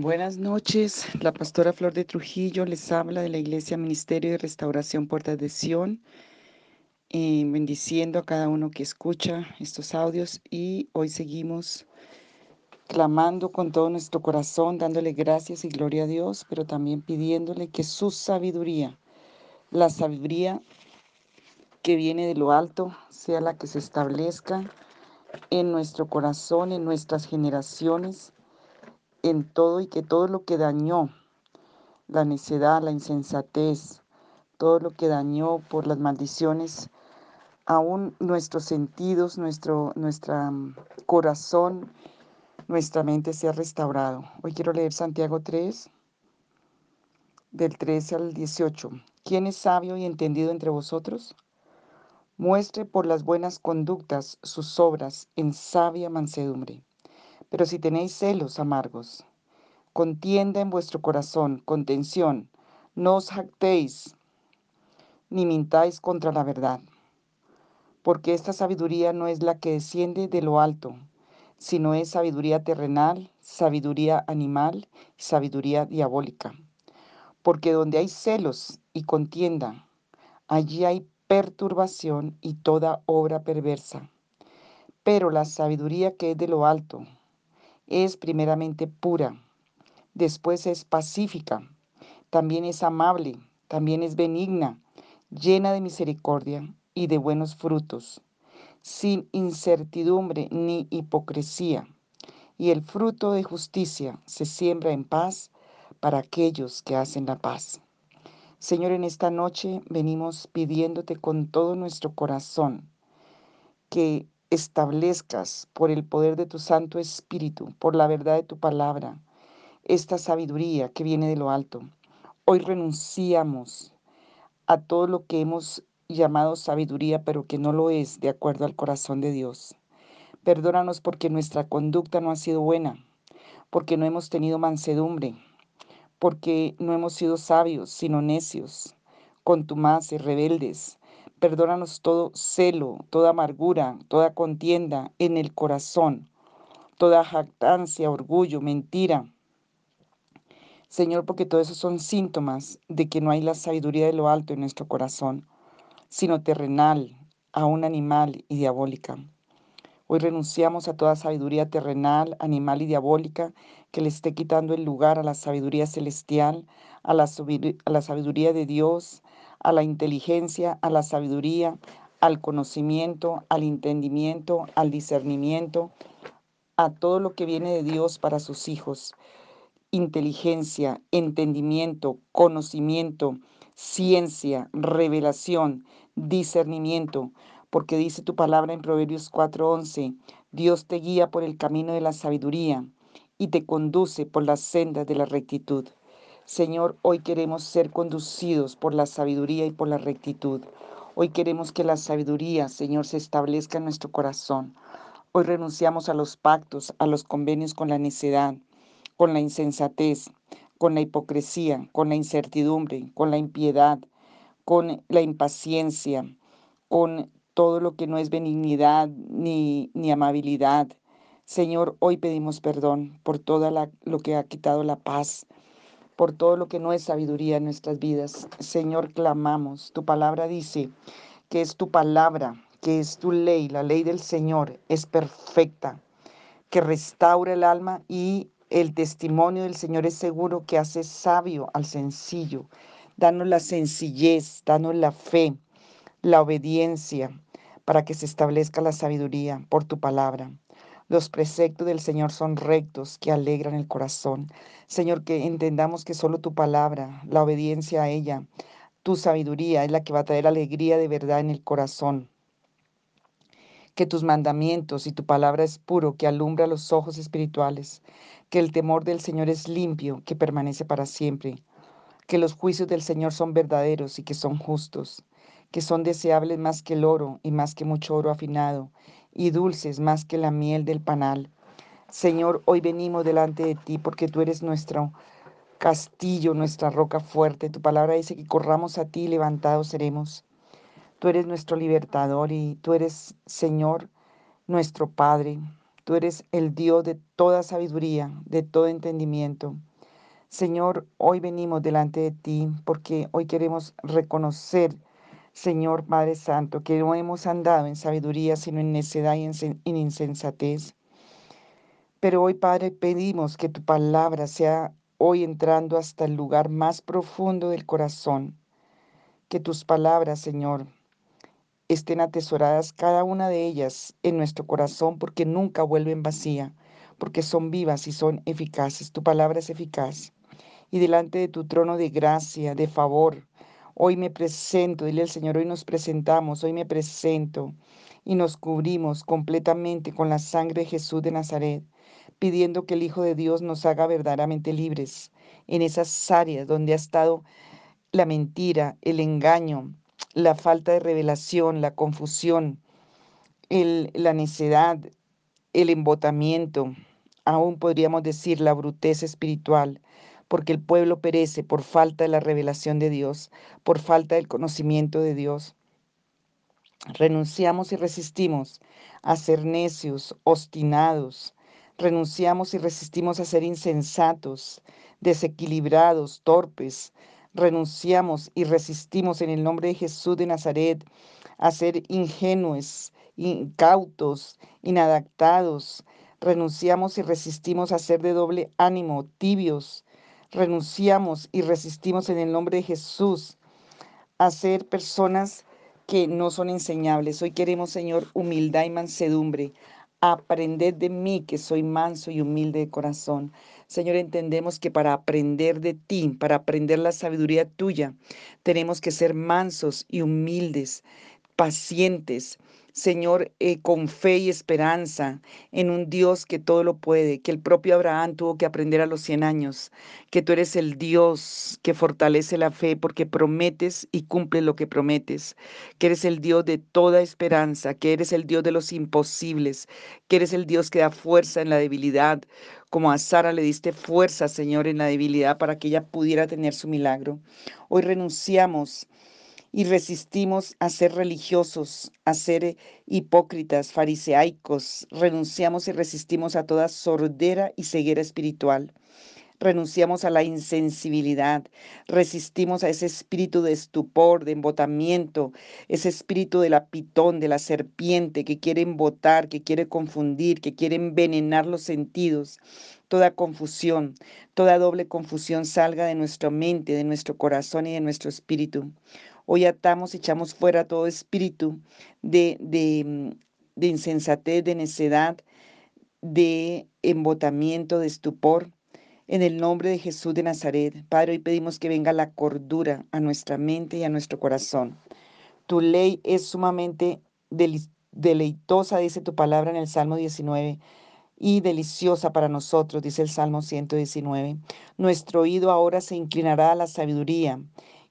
Buenas noches, la pastora Flor de Trujillo les habla de la Iglesia Ministerio de Restauración Puertas de Sion, eh, bendiciendo a cada uno que escucha estos audios y hoy seguimos clamando con todo nuestro corazón, dándole gracias y gloria a Dios, pero también pidiéndole que su sabiduría, la sabiduría que viene de lo alto, sea la que se establezca en nuestro corazón, en nuestras generaciones en todo y que todo lo que dañó, la necedad, la insensatez, todo lo que dañó por las maldiciones, aún nuestros sentidos, nuestro mm, corazón, nuestra mente sea restaurado. Hoy quiero leer Santiago 3, del 13 al 18. ¿Quién es sabio y entendido entre vosotros? Muestre por las buenas conductas sus obras en sabia mansedumbre. Pero si tenéis celos amargos, contienda en vuestro corazón, contención, no os jactéis, ni mintáis contra la verdad, porque esta sabiduría no es la que desciende de lo alto, sino es sabiduría terrenal, sabiduría animal sabiduría diabólica. Porque donde hay celos y contienda, allí hay perturbación y toda obra perversa. Pero la sabiduría que es de lo alto, es primeramente pura, después es pacífica, también es amable, también es benigna, llena de misericordia y de buenos frutos, sin incertidumbre ni hipocresía. Y el fruto de justicia se siembra en paz para aquellos que hacen la paz. Señor, en esta noche venimos pidiéndote con todo nuestro corazón que establezcas por el poder de tu Santo Espíritu, por la verdad de tu palabra, esta sabiduría que viene de lo alto. Hoy renunciamos a todo lo que hemos llamado sabiduría, pero que no lo es de acuerdo al corazón de Dios. Perdónanos porque nuestra conducta no ha sido buena, porque no hemos tenido mansedumbre, porque no hemos sido sabios, sino necios, contumaces, rebeldes, Perdónanos todo celo, toda amargura, toda contienda en el corazón, toda jactancia, orgullo, mentira. Señor, porque todo eso son síntomas de que no hay la sabiduría de lo alto en nuestro corazón, sino terrenal, aún animal y diabólica. Hoy renunciamos a toda sabiduría terrenal, animal y diabólica que le esté quitando el lugar a la sabiduría celestial, a la, a la sabiduría de Dios, a la inteligencia, a la sabiduría, al conocimiento, al entendimiento, al discernimiento, a todo lo que viene de Dios para sus hijos. Inteligencia, entendimiento, conocimiento, ciencia, revelación, discernimiento, porque dice tu palabra en Proverbios 4:11, Dios te guía por el camino de la sabiduría y te conduce por las sendas de la rectitud. Señor, hoy queremos ser conducidos por la sabiduría y por la rectitud. Hoy queremos que la sabiduría, Señor, se establezca en nuestro corazón. Hoy renunciamos a los pactos, a los convenios con la necedad, con la insensatez, con la hipocresía, con la incertidumbre, con la impiedad, con la impaciencia, con todo lo que no es benignidad ni, ni amabilidad. Señor, hoy pedimos perdón por todo lo que ha quitado la paz, por todo lo que no es sabiduría en nuestras vidas. Señor, clamamos. Tu palabra dice que es tu palabra, que es tu ley, la ley del Señor es perfecta, que restaura el alma y el testimonio del Señor es seguro que hace sabio al sencillo. Danos la sencillez, danos la fe, la obediencia, para que se establezca la sabiduría por tu palabra. Los preceptos del Señor son rectos, que alegran el corazón. Señor, que entendamos que solo tu palabra, la obediencia a ella, tu sabiduría es la que va a traer alegría de verdad en el corazón. Que tus mandamientos y tu palabra es puro, que alumbra los ojos espirituales. Que el temor del Señor es limpio, que permanece para siempre. Que los juicios del Señor son verdaderos y que son justos. Que son deseables más que el oro y más que mucho oro afinado y dulces más que la miel del panal. Señor, hoy venimos delante de ti porque tú eres nuestro castillo, nuestra roca fuerte. Tu palabra dice que corramos a ti y levantados seremos. Tú eres nuestro libertador y tú eres, Señor, nuestro Padre. Tú eres el Dios de toda sabiduría, de todo entendimiento. Señor, hoy venimos delante de ti porque hoy queremos reconocer, Señor Padre Santo, que no hemos andado en sabiduría, sino en necedad y en insensatez. Pero hoy, Padre, pedimos que tu palabra sea hoy entrando hasta el lugar más profundo del corazón. Que tus palabras, Señor, estén atesoradas cada una de ellas en nuestro corazón porque nunca vuelven vacía, porque son vivas y son eficaces. Tu palabra es eficaz. Y delante de tu trono de gracia, de favor, hoy me presento, dile al Señor, hoy nos presentamos, hoy me presento y nos cubrimos completamente con la sangre de Jesús de Nazaret, pidiendo que el Hijo de Dios nos haga verdaderamente libres en esas áreas donde ha estado la mentira, el engaño, la falta de revelación, la confusión, el, la necedad, el embotamiento, aún podríamos decir la bruteza espiritual, porque el pueblo perece por falta de la revelación de Dios, por falta del conocimiento de Dios. Renunciamos y resistimos a ser necios, obstinados. Renunciamos y resistimos a ser insensatos, desequilibrados, torpes. Renunciamos y resistimos en el nombre de Jesús de Nazaret a ser ingenuos, incautos, inadaptados. Renunciamos y resistimos a ser de doble ánimo, tibios. Renunciamos y resistimos en el nombre de Jesús a ser personas que no son enseñables. Hoy queremos, Señor, humildad y mansedumbre. Aprender de mí que soy manso y humilde de corazón. Señor, entendemos que para aprender de ti, para aprender la sabiduría tuya, tenemos que ser mansos y humildes, pacientes, Señor, eh, con fe y esperanza en un Dios que todo lo puede, que el propio Abraham tuvo que aprender a los 100 años, que tú eres el Dios que fortalece la fe porque prometes y cumple lo que prometes, que eres el Dios de toda esperanza, que eres el Dios de los imposibles, que eres el Dios que da fuerza en la debilidad, como a Sara le diste fuerza, Señor, en la debilidad para que ella pudiera tener su milagro. Hoy renunciamos y resistimos a ser religiosos, a ser eh, hipócritas, fariseaicos, renunciamos y resistimos a toda sordera y ceguera espiritual. Renunciamos a la insensibilidad, resistimos a ese espíritu de estupor, de embotamiento, ese espíritu de la pitón, de la serpiente que quiere embotar, que quiere confundir, que quiere envenenar los sentidos. Toda confusión, toda doble confusión salga de nuestra mente, de nuestro corazón y de nuestro espíritu. Hoy atamos, echamos fuera todo espíritu de, de, de insensatez, de necedad, de embotamiento, de estupor. En el nombre de Jesús de Nazaret, Padre, hoy pedimos que venga la cordura a nuestra mente y a nuestro corazón. Tu ley es sumamente deleitosa, dice tu palabra en el Salmo 19, y deliciosa para nosotros, dice el Salmo 119. Nuestro oído ahora se inclinará a la sabiduría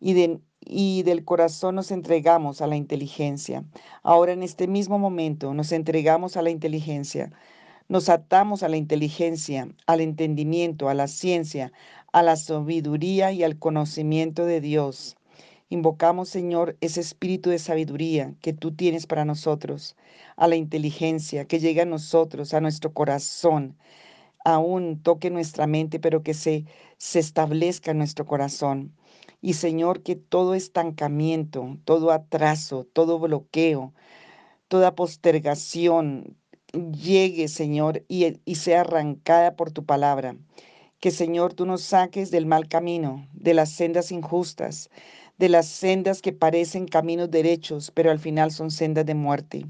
y de y del corazón nos entregamos a la inteligencia. Ahora en este mismo momento nos entregamos a la inteligencia. Nos atamos a la inteligencia, al entendimiento, a la ciencia, a la sabiduría y al conocimiento de Dios. Invocamos, Señor, ese espíritu de sabiduría que tú tienes para nosotros, a la inteligencia que llega a nosotros, a nuestro corazón, aún toque nuestra mente, pero que se, se establezca en nuestro corazón. Y Señor, que todo estancamiento, todo atraso, todo bloqueo, toda postergación llegue, Señor, y, y sea arrancada por tu palabra. Que, Señor, tú nos saques del mal camino, de las sendas injustas, de las sendas que parecen caminos derechos, pero al final son sendas de muerte.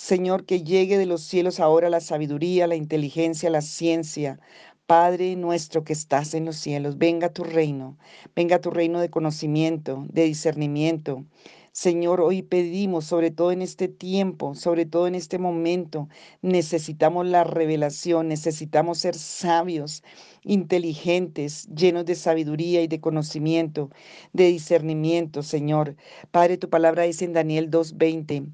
Señor, que llegue de los cielos ahora la sabiduría, la inteligencia, la ciencia, Padre nuestro que estás en los cielos, venga tu reino, venga tu reino de conocimiento, de discernimiento. Señor, hoy pedimos, sobre todo en este tiempo, sobre todo en este momento, necesitamos la revelación, necesitamos ser sabios, inteligentes, llenos de sabiduría y de conocimiento, de discernimiento, Señor. Padre, tu palabra dice en Daniel 2.20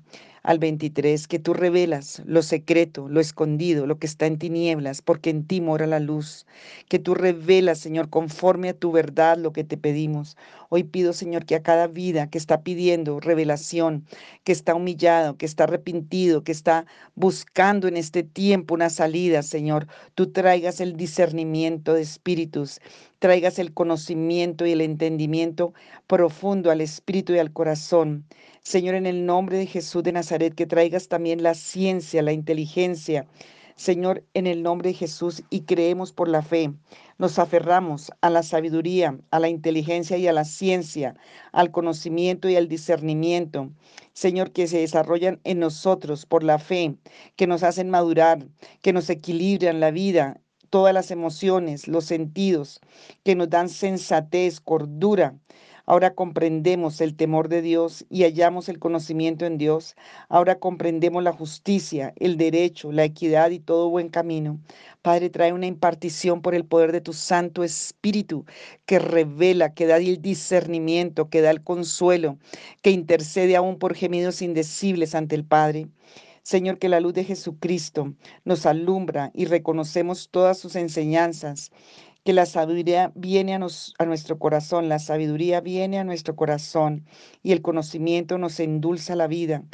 al 23, que tú revelas lo secreto, lo escondido, lo que está en tinieblas, porque en ti mora la luz. Que tú revelas, Señor, conforme a tu verdad lo que te pedimos. Hoy pido, Señor, que a cada vida que está pidiendo revelación, que está humillado, que está arrepentido, que está buscando en este tiempo una salida, Señor, tú traigas el discernimiento de espíritus, traigas el conocimiento y el entendimiento profundo al espíritu y al corazón. Señor, en el nombre de Jesús de Nazaret, que traigas también la ciencia, la inteligencia, Señor, en el nombre de Jesús y creemos por la fe. Nos aferramos a la sabiduría, a la inteligencia y a la ciencia, al conocimiento y al discernimiento. Señor, que se desarrollan en nosotros por la fe, que nos hacen madurar, que nos equilibran la vida, todas las emociones, los sentidos, que nos dan sensatez, cordura, Ahora comprendemos el temor de Dios y hallamos el conocimiento en Dios. Ahora comprendemos la justicia, el derecho, la equidad y todo buen camino. Padre, trae una impartición por el poder de tu Santo Espíritu que revela, que da el discernimiento, que da el consuelo, que intercede aún por gemidos indecibles ante el Padre. Señor, que la luz de Jesucristo nos alumbra y reconocemos todas sus enseñanzas que la sabiduría viene a, nuestro corazón, la sabiduría viene a nuestro corazón y el conocimiento nos endulza la vida,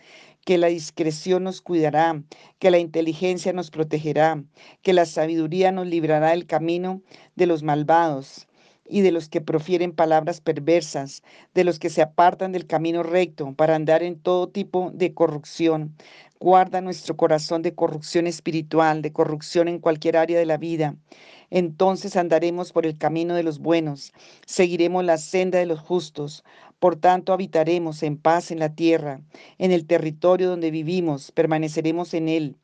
que la discreción nos cuidará, que la inteligencia nos protegerá, que la sabiduría nos librará del camino de los malvados y de los que profieren palabras perversas, de los que se apartan del camino recto para andar en todo tipo de corrupción. Guarda nuestro corazón de corrupción espiritual, de corrupción en cualquier área de la vida entonces andaremos por el camino de los buenos, seguiremos la senda de los justos. Por tanto, habitaremos en paz en la tierra, en el territorio donde vivimos, permaneceremos en él,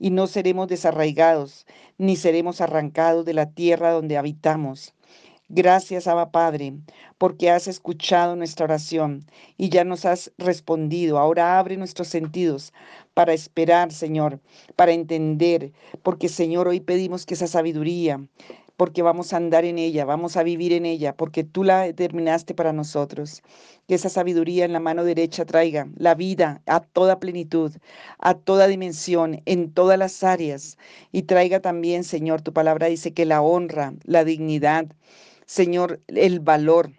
y no seremos desarraigados, ni seremos arrancados de la tierra donde habitamos. Gracias, Abba Padre, porque has escuchado nuestra oración y ya nos has respondido. Ahora abre nuestros sentidos para esperar, Señor, para entender, porque, Señor, hoy pedimos que esa sabiduría, porque vamos a andar en ella, vamos a vivir en ella, porque tú la determinaste para nosotros. Que esa sabiduría en la mano derecha traiga la vida a toda plenitud, a toda dimensión, en todas las áreas, y traiga también, Señor, tu palabra dice que la honra, la dignidad, Señor, el valor,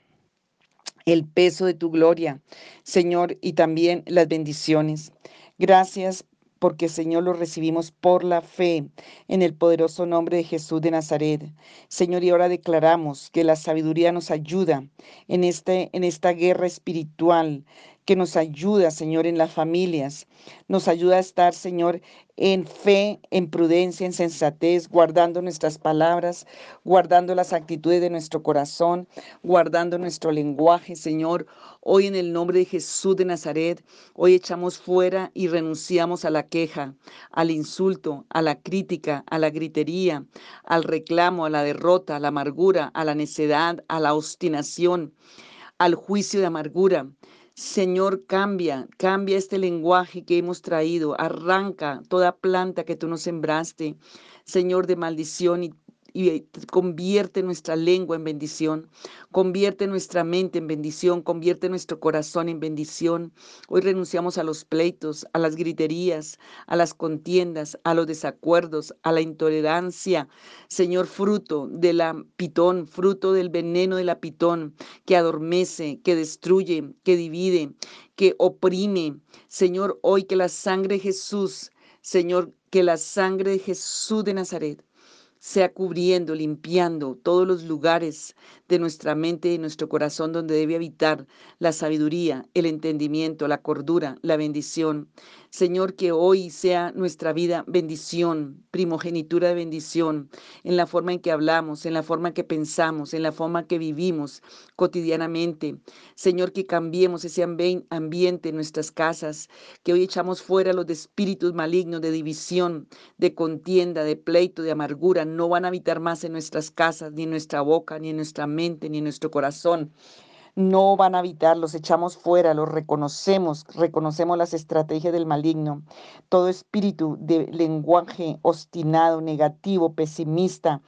el peso de tu gloria, Señor, y también las bendiciones. Gracias porque Señor lo recibimos por la fe en el poderoso nombre de Jesús de Nazaret. Señor, y ahora declaramos que la sabiduría nos ayuda en, este, en esta guerra espiritual, que nos ayuda, Señor, en las familias. Nos ayuda a estar, Señor, en fe, en prudencia, en sensatez, guardando nuestras palabras, guardando las actitudes de nuestro corazón, guardando nuestro lenguaje, Señor. Hoy en el nombre de Jesús de Nazaret, hoy echamos fuera y renunciamos a la queja, al insulto, a la crítica, a la gritería, al reclamo, a la derrota, a la amargura, a la necedad, a la obstinación, al juicio de amargura. Señor, cambia, cambia este lenguaje que hemos traído, arranca toda planta que tú nos sembraste, Señor, de maldición y y convierte nuestra lengua en bendición, convierte nuestra mente en bendición, convierte nuestro corazón en bendición. Hoy renunciamos a los pleitos, a las griterías, a las contiendas, a los desacuerdos, a la intolerancia. Señor, fruto de la pitón, fruto del veneno de la pitón que adormece, que destruye, que divide, que oprime. Señor, hoy que la sangre de Jesús, Señor, que la sangre de Jesús de Nazaret sea cubriendo, limpiando todos los lugares de nuestra mente y nuestro corazón donde debe habitar la sabiduría, el entendimiento, la cordura, la bendición. Señor, que hoy sea nuestra vida bendición, primogenitura de bendición, en la forma en que hablamos, en la forma que pensamos, en la forma que vivimos cotidianamente. Señor, que cambiemos ese ambiente en nuestras casas, que hoy echamos fuera los de espíritus malignos de división, de contienda, de pleito, de amargura. No van a habitar más en nuestras casas, ni en nuestra boca, ni en nuestra mente, ni en nuestro corazón no van a habitar, los echamos fuera, los reconocemos, reconocemos las estrategias del maligno. Todo espíritu de lenguaje obstinado, negativo, pesimista,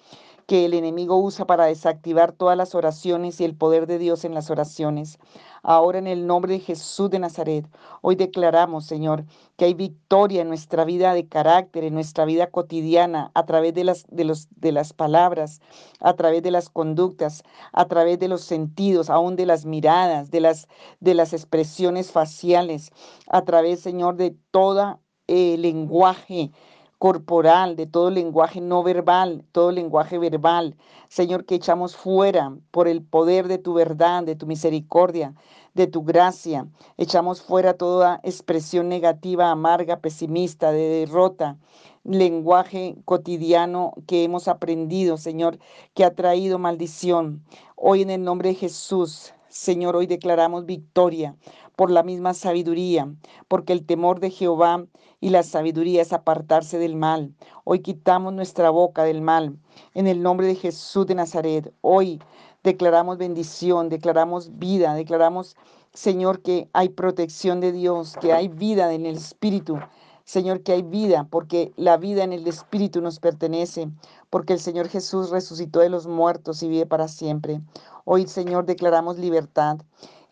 que el enemigo usa para desactivar todas las oraciones y el poder de Dios en las oraciones. Ahora en el nombre de Jesús de Nazaret, hoy declaramos, Señor, que hay victoria en nuestra vida de carácter, en nuestra vida cotidiana, a través de las, de los, de las palabras, a través de las conductas, a través de los sentidos, aún de las miradas, de las, de las expresiones faciales, a través, Señor, de todo el lenguaje corporal, de todo lenguaje no verbal, todo lenguaje verbal. Señor, que echamos fuera por el poder de tu verdad, de tu misericordia, de tu gracia. Echamos fuera toda expresión negativa, amarga, pesimista, de derrota, lenguaje cotidiano que hemos aprendido, Señor, que ha traído maldición. Hoy en el nombre de Jesús, Señor, hoy declaramos victoria por la misma sabiduría, porque el temor de Jehová y la sabiduría es apartarse del mal. Hoy quitamos nuestra boca del mal. En el nombre de Jesús de Nazaret, hoy declaramos bendición, declaramos vida, declaramos, Señor, que hay protección de Dios, que hay vida en el Espíritu. Señor, que hay vida, porque la vida en el Espíritu nos pertenece, porque el Señor Jesús resucitó de los muertos y vive para siempre. Hoy, Señor, declaramos libertad.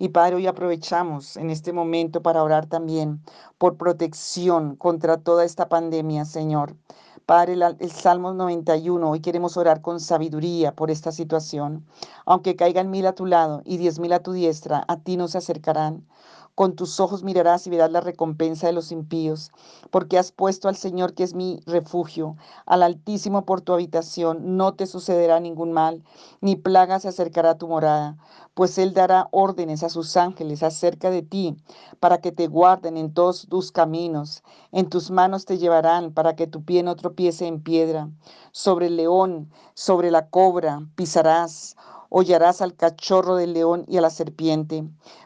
Y Padre, hoy aprovechamos en este momento para orar también por protección contra toda esta pandemia, Señor. Padre, el, Salmo 91, hoy queremos orar con sabiduría por esta situación. Aunque caigan mil a tu lado y diez mil a tu diestra, a ti no se acercarán. Con tus ojos mirarás y verás la recompensa de los impíos, porque has puesto al Señor que es mi refugio, al Altísimo por tu habitación. No te sucederá ningún mal, ni plaga se acercará a tu morada, pues Él dará órdenes a sus ángeles acerca de ti, para que te guarden en todos tus caminos. En tus manos te llevarán para que tu pie no tropiece en piedra. Sobre el león, sobre la cobra pisarás hollarás al cachorro del león y a la serpiente.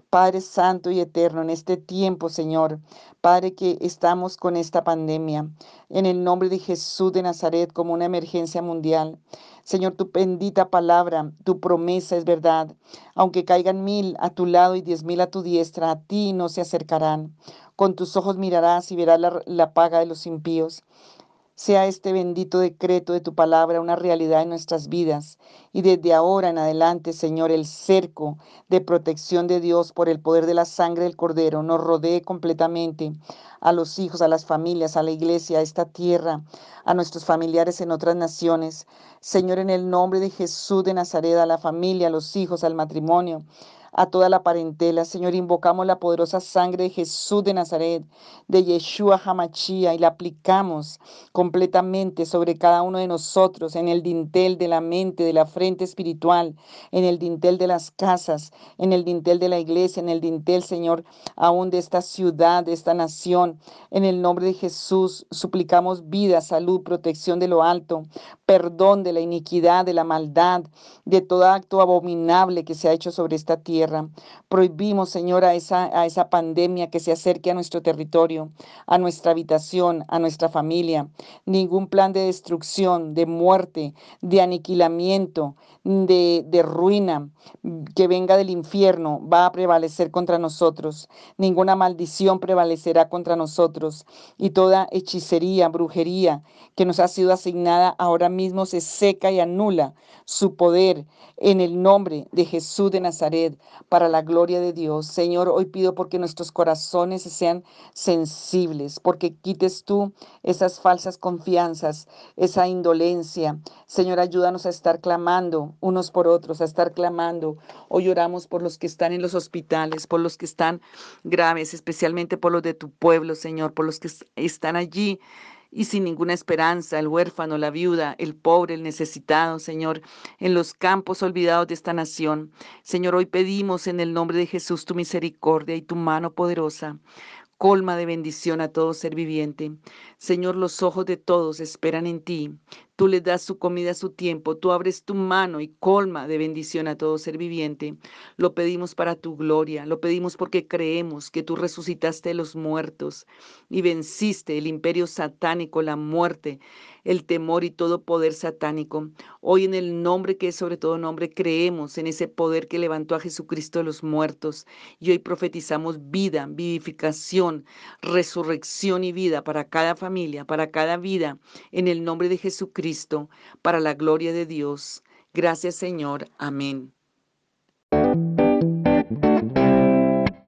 Padre Santo y Eterno, en este tiempo, Señor, Padre, que estamos con esta pandemia, en el nombre de Jesús de Nazaret, como una emergencia mundial. Señor, tu bendita palabra, tu promesa es verdad. Aunque caigan mil a tu lado y diez mil a tu diestra, a ti no se acercarán. Con tus ojos mirarás y verás la, la paga de los impíos. Sea este bendito decreto de tu palabra una realidad en nuestras vidas y desde ahora en adelante, Señor, el cerco de protección de Dios por el poder de la sangre del Cordero nos rodee completamente a los hijos, a las familias, a la iglesia, a esta tierra, a nuestros familiares en otras naciones. Señor, en el nombre de Jesús de Nazaret, a la familia, a los hijos, al matrimonio, a toda la parentela. Señor, invocamos la poderosa sangre de Jesús de Nazaret, de Yeshua Hamachía, y la aplicamos completamente sobre cada uno de nosotros, en el dintel de la mente, de la frente espiritual, en el dintel de las casas, en el dintel de la iglesia, en el dintel, Señor, aún de esta ciudad, de esta nación. En el nombre de Jesús, suplicamos vida, salud, protección de lo alto, perdón de la iniquidad, de la maldad, de todo acto abominable que se ha hecho sobre esta tierra Prohibimos, Señor, a esa, pandemia que se acerque a nuestro territorio, a nuestra habitación, a nuestra familia. Ningún plan de destrucción, de muerte, de aniquilamiento, de, de ruina que venga del infierno va a prevalecer contra nosotros. Ninguna maldición prevalecerá contra nosotros. Y toda hechicería, brujería que nos ha sido asignada ahora mismo se seca y anula su poder en el nombre de Jesús de Nazaret para la gloria de Dios. Señor, hoy pido porque nuestros corazones sean sensibles, porque quites tú esas falsas confianzas, esa indolencia. Señor, ayúdanos a estar clamando unos por otros, a estar clamando. Hoy oramos por los que están en los hospitales, por los que están graves, especialmente por los de tu pueblo, Señor, por los que están allí y sin ninguna esperanza, el huérfano, la viuda, el pobre, el necesitado, Señor, en los campos olvidados de esta nación. Señor, hoy pedimos en el nombre de Jesús tu misericordia y tu mano poderosa. Colma de bendición a todo ser viviente. Señor, los ojos de todos esperan en ti. Tú les das su comida a su tiempo, tú abres tu mano y colma de bendición a todo ser viviente. Lo pedimos para tu gloria, lo pedimos porque creemos que tú resucitaste de los muertos y venciste el imperio satánico, la muerte, el temor y todo poder satánico. Hoy en el nombre que es sobre todo nombre, creemos en ese poder que levantó a Jesucristo de los muertos y hoy profetizamos vida, vivificación, resurrección y vida para cada familia, para cada vida, en el nombre de Jesucristo para la gloria de Dios. Gracias Señor. Amén.